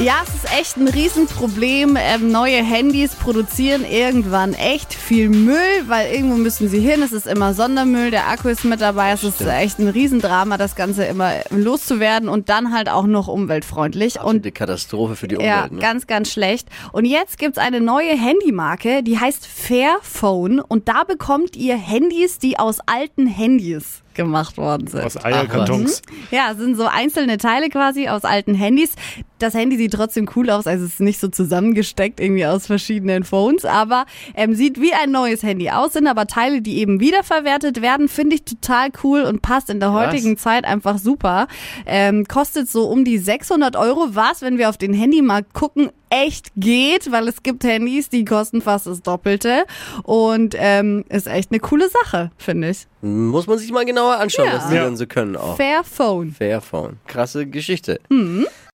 Ja, es ist echt ein Riesenproblem. Ähm, neue Handys produzieren irgendwann echt viel Müll, weil irgendwo müssen sie hin. Es ist immer Sondermüll, der Akku ist mit dabei. Es ist echt ein Riesendrama, das Ganze immer loszuwerden und dann halt auch noch umweltfreundlich. Und Absolute Katastrophe für die Umwelt. ja, ne? ganz, ganz schlecht. Und jetzt gibt's eine neue Handymarke, die heißt Fairphone. Und da bekommt ihr Handys, die aus alten Handys gemacht worden sind. Aus Eierkartons. Ja, es sind so einzelne Teile quasi aus alten Handys. Das Handy sieht trotzdem cool aus, also es ist nicht so zusammengesteckt irgendwie aus verschiedenen Phones, aber ähm, sieht wie ein neues Handy aus, sind aber Teile, die eben wiederverwertet werden, finde ich total cool und passt in der heutigen Zeit einfach super. Ähm, kostet so um die 600 Euro, was, wenn wir auf den Handymarkt gucken, echt geht, weil es gibt Handys, die kosten fast das Doppelte und ähm, ist echt eine coole Sache, finde ich. Muss man sich mal genauer anschauen, Ja. was die Ja. dann so können auch. Fairphone. Fairphone. Krasse Geschichte.